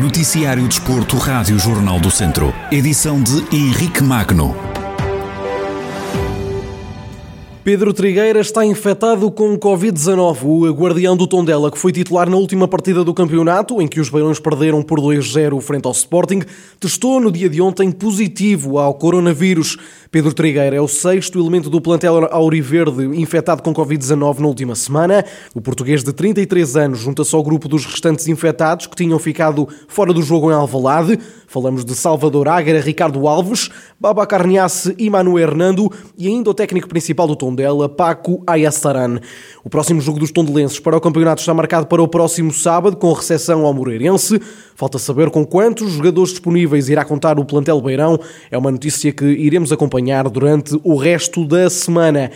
Noticiário Desporto, Rádio Jornal do Centro. Edição de Henrique Magno. Pedro Trigueira está infectado com Covid-19. O guardião do Tondela, que foi titular na última partida do campeonato, em que os Beirões perderam por 2-0 frente ao Sporting, testou no dia de ontem positivo ao coronavírus. Pedro Trigueira é o sexto elemento do plantel Auriverde infectado com Covid-19 na última semana. O português de 33 anos junta-se ao grupo dos restantes infectados que tinham ficado fora do jogo em Alvalade. Falamos de Salvador Águera, Ricardo Alves, Baba Carniace e Manu Hernando e ainda o técnico principal do Tondela, Paco Ayastaran. O próximo jogo dos tondelenses para o campeonato está marcado para o próximo sábado, com recepção ao Moreirense. Falta saber com quantos jogadores disponíveis irá contar o plantel Beirão. É uma notícia que iremos acompanhar durante o resto da semana.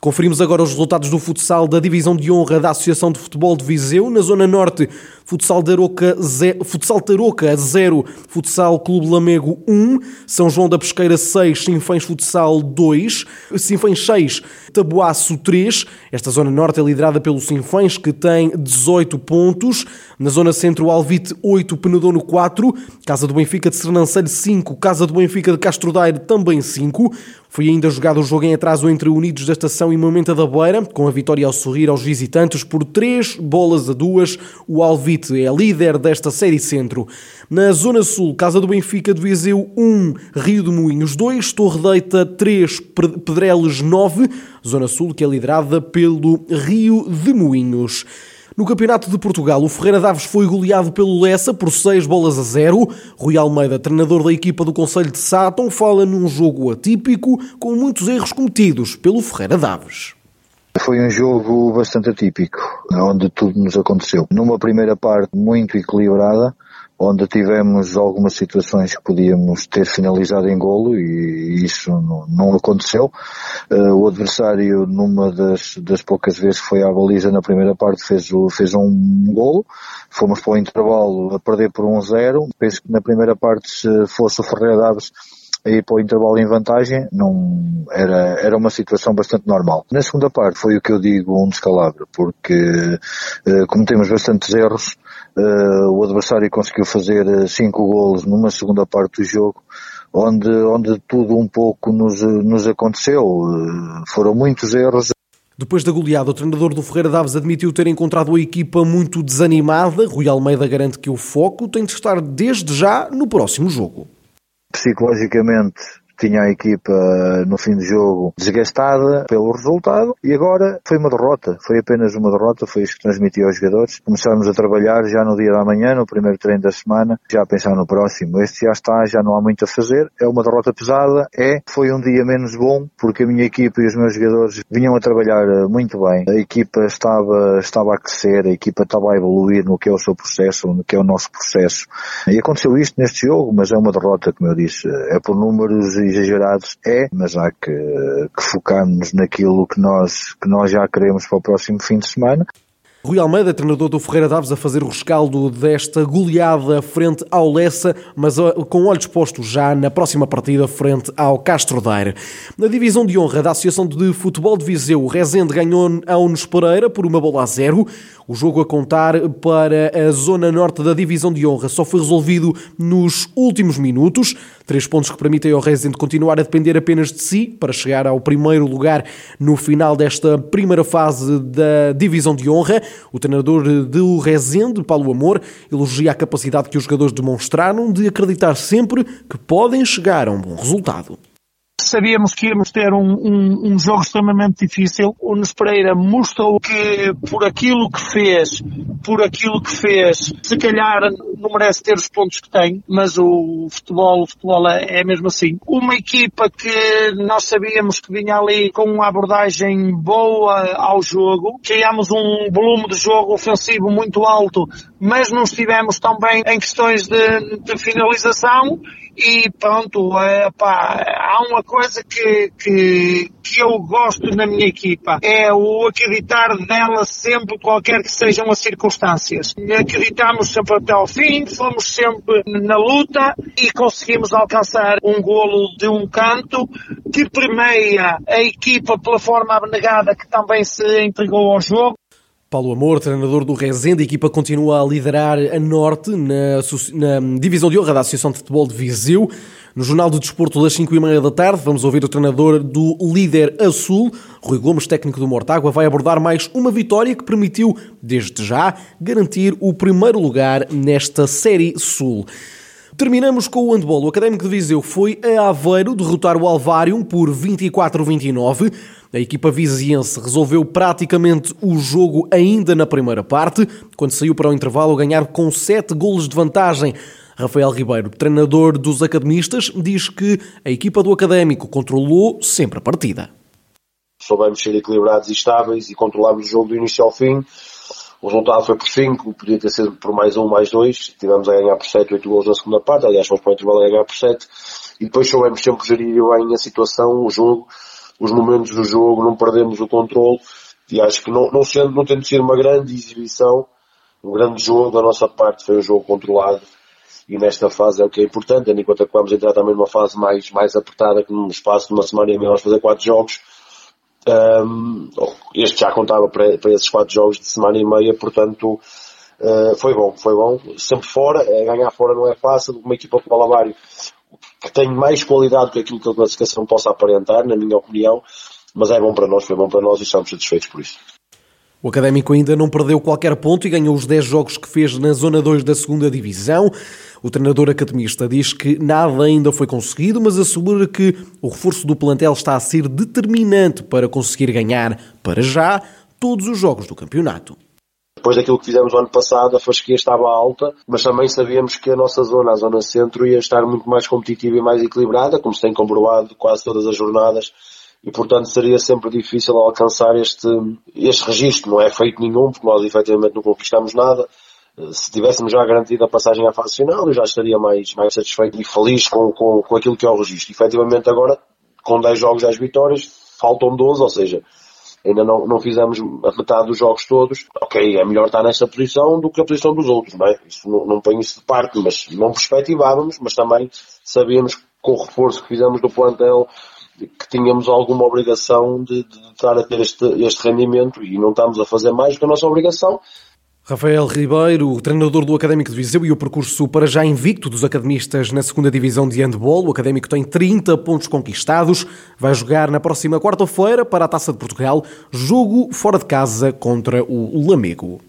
Conferimos agora os resultados do futsal da Divisão de Honra da Associação de Futebol de Viseu. Na Zona Norte, Futsal Tarouca, Futsal Tarouca 0, Futsal Clube Lamego 1, São João da Pesqueira 6, Sinfães Futsal 2, Sinfães 6, Tabuaço 3. Esta Zona Norte é liderada pelo Sinfães, que tem 18 pontos. Na Zona Centro, Alvite 8, Penedono 4, Casa do Benfica de Sernancelho 5, Casa do Benfica de Castro Daire também 5. Foi ainda jogado o jogo em atraso entre Unidos da Estação e Momenta da Beira, com a vitória ao sorrir aos visitantes por 3 bolas a 2. O Alvite é líder desta Série Centro. Na Zona Sul, Casa do Benfica de Viseu 1, Rio de Moinhos 2, Torre Deita 3, Pedreles 9. Zona Sul que é liderada pelo Rio de Moinhos. No Campeonato de Portugal, o Ferreira Daves foi goleado pelo Lessa por 6 bolas a 0. Rui Almeida, treinador da equipa do Conselho de Sátão, fala num jogo atípico com muitos erros cometidos pelo Ferreira Daves. Foi um jogo bastante atípico, onde tudo nos aconteceu. Numa primeira parte muito equilibrada, onde tivemos algumas situações que podíamos ter finalizado em golo e isso não, não aconteceu. Uh, o adversário, numa das, das poucas vezes que foi à baliza na primeira parte, fez, o, fez um golo. Fomos para o intervalo a perder por 1-0. Um Penso que na primeira parte, se fosse o Ferreira Daves ir para o intervalo em vantagem, não era, era uma situação bastante normal. Na segunda parte foi o que eu digo um descalabro, porque uh, cometemos bastantes erros, uh, o adversário conseguiu fazer eh, cinco golos numa segunda parte do jogo, onde, onde tudo um pouco nos, nos aconteceu, uh, foram muitos erros, depois da goleada, o treinador do Ferreira Daves admitiu ter encontrado a equipa muito desanimada. Rui Almeida garante que o foco tem de estar desde já no próximo jogo psicologicamente tinha a equipa no fim do jogo desgastada pelo resultado e agora foi uma derrota, foi apenas uma derrota, foi isso que transmiti aos jogadores. Começámos a trabalhar já no dia da manhã, no primeiro treino da semana, já a pensar no próximo. Este já está, já não há muito a fazer, é uma derrota pesada, é, foi um dia menos bom porque a minha equipa e os meus jogadores vinham a trabalhar eh, muito bem. A equipa estava, estava a crescer, a equipa estava a evoluir no que é o seu processo, no que é o nosso processo. E aconteceu isto neste jogo, mas é uma derrota, como eu disse, é por números exagerados, é, mas há que, que focarmos naquilo que nós, que nós já queremos para o próximo fim de semana. Rui Almeida, treinador do Ferreira Daves, a fazer o rescaldo desta goleada frente ao Lessa, mas com olhos postos já na próxima partida frente ao Castro Daire. Na divisão de honra da Associação de Futebol de Viseu, o Rezende ganhou a Unos Pereira por uma bola a zero. O jogo a contar para a zona norte da divisão de honra só foi resolvido nos últimos minutos. Três pontos que permitem ao Rezende continuar a depender apenas de si para chegar ao primeiro lugar no final desta primeira fase da divisão de honra. O treinador do Rezende, Paulo Amor, elogia a capacidade que os jogadores demonstraram de acreditar sempre que podem chegar a um bom resultado sabíamos que íamos ter um, um, um, jogo extremamente difícil. O Nunes Pereira mostrou que por aquilo que fez, por aquilo que fez, se calhar não merece ter os pontos que tem, mas o futebol, o futebol é, é mesmo assim. Uma equipa que nós sabíamos que vinha ali com uma abordagem boa ao jogo, criámos um volume de jogo ofensivo muito alto, mas não estivemos tão bem em questões de, de finalização e pronto, é, pá, há uma coisa que, que, que eu gosto na minha equipa, é o acreditar nela sempre, qualquer que sejam as circunstâncias. Acreditamos sempre até ao fim, fomos sempre na luta e conseguimos alcançar um golo de um canto que permeia a equipa pela forma abnegada que também se entregou ao jogo. Paulo Amor, treinador do Rezende, a equipa continua a liderar a Norte na, na, divisão de honra da Associação de Futebol de Viseu. No Jornal do Desporto das 5 e meia da tarde, vamos ouvir o treinador do líder a Sul, Rui Gomes, técnico do Mortágua, vai abordar mais uma vitória que permitiu, desde já, garantir o primeiro lugar nesta Série Sul. Terminamos com o handball. O Académico de Viseu foi a Aveiro derrotar o Alvário por 24-29. A equipa viziense resolveu praticamente o jogo ainda na primeira parte, quando saiu para o intervalo ganhar com 7 golos de vantagem. Rafael Ribeiro, treinador dos academistas, diz que a equipa do Académico controlou sempre a partida. Soubemos ser equilibrados e estáveis e controlámos o jogo do início ao fim o resultado foi por 5, podia ter sido por mais um, mais dois. Tivemos a ganhar por 7, 8 gols na segunda parte. Aliás, fomos para o intervalo a ganhar por 7. E depois soubemos sempre gerir bem a situação, o jogo, os momentos do jogo, não perdemos o controle. E acho que não, não, sendo, não tendo sido uma grande exibição, um grande jogo da nossa parte, foi um jogo controlado. E nesta fase é o que é importante, em conta que vamos entrar também numa fase mais, mais apertada, que num espaço de uma semana e meia vamos fazer quatro jogos um, este já contava para, para esses quatro jogos de semana e meia, portanto uh, foi bom, foi bom. Sempre fora, é, ganhar fora não é fácil. Uma equipa como o que tem mais qualidade do que aquilo que a classificação possa aparentar, na minha opinião, mas é bom para nós, foi bom para nós e estamos satisfeitos por isso. O Académico ainda não perdeu qualquer ponto e ganhou os 10 jogos que fez na Zona 2 da segunda Divisão. O treinador academista diz que nada ainda foi conseguido, mas assegura que o reforço do plantel está a ser determinante para conseguir ganhar, para já, todos os jogos do campeonato. Depois daquilo que fizemos o ano passado, a fasquia estava alta, mas também sabíamos que a nossa zona, a zona centro, ia estar muito mais competitiva e mais equilibrada, como se tem comprovado quase todas as jornadas e portanto seria sempre difícil alcançar este, este registro. Não é feito nenhum, porque nós efetivamente não conquistamos nada. Se tivéssemos já garantido a passagem à fase final, eu já estaria mais, mais satisfeito e feliz com, com, com aquilo que é o registro. Efetivamente agora, com 10 jogos, 10 vitórias, faltam 12, ou seja, ainda não, não fizemos a metade dos jogos todos. Ok, é melhor estar nessa posição do que a posição dos outros, não é? Isso não, não ponho isso de parte, mas não perspectivávamos, mas também sabíamos que com o reforço que fizemos do plantel, que tínhamos alguma obrigação de, de, estar a ter este, este rendimento e não estamos a fazer mais do que a nossa obrigação. Rafael Ribeiro, treinador do Académico de Viseu e o percurso para já invicto dos academistas na segunda divisão de handball. O Académico tem 30 pontos conquistados, vai jogar na próxima quarta-feira para a Taça de Portugal, jogo fora de casa contra o Lamego.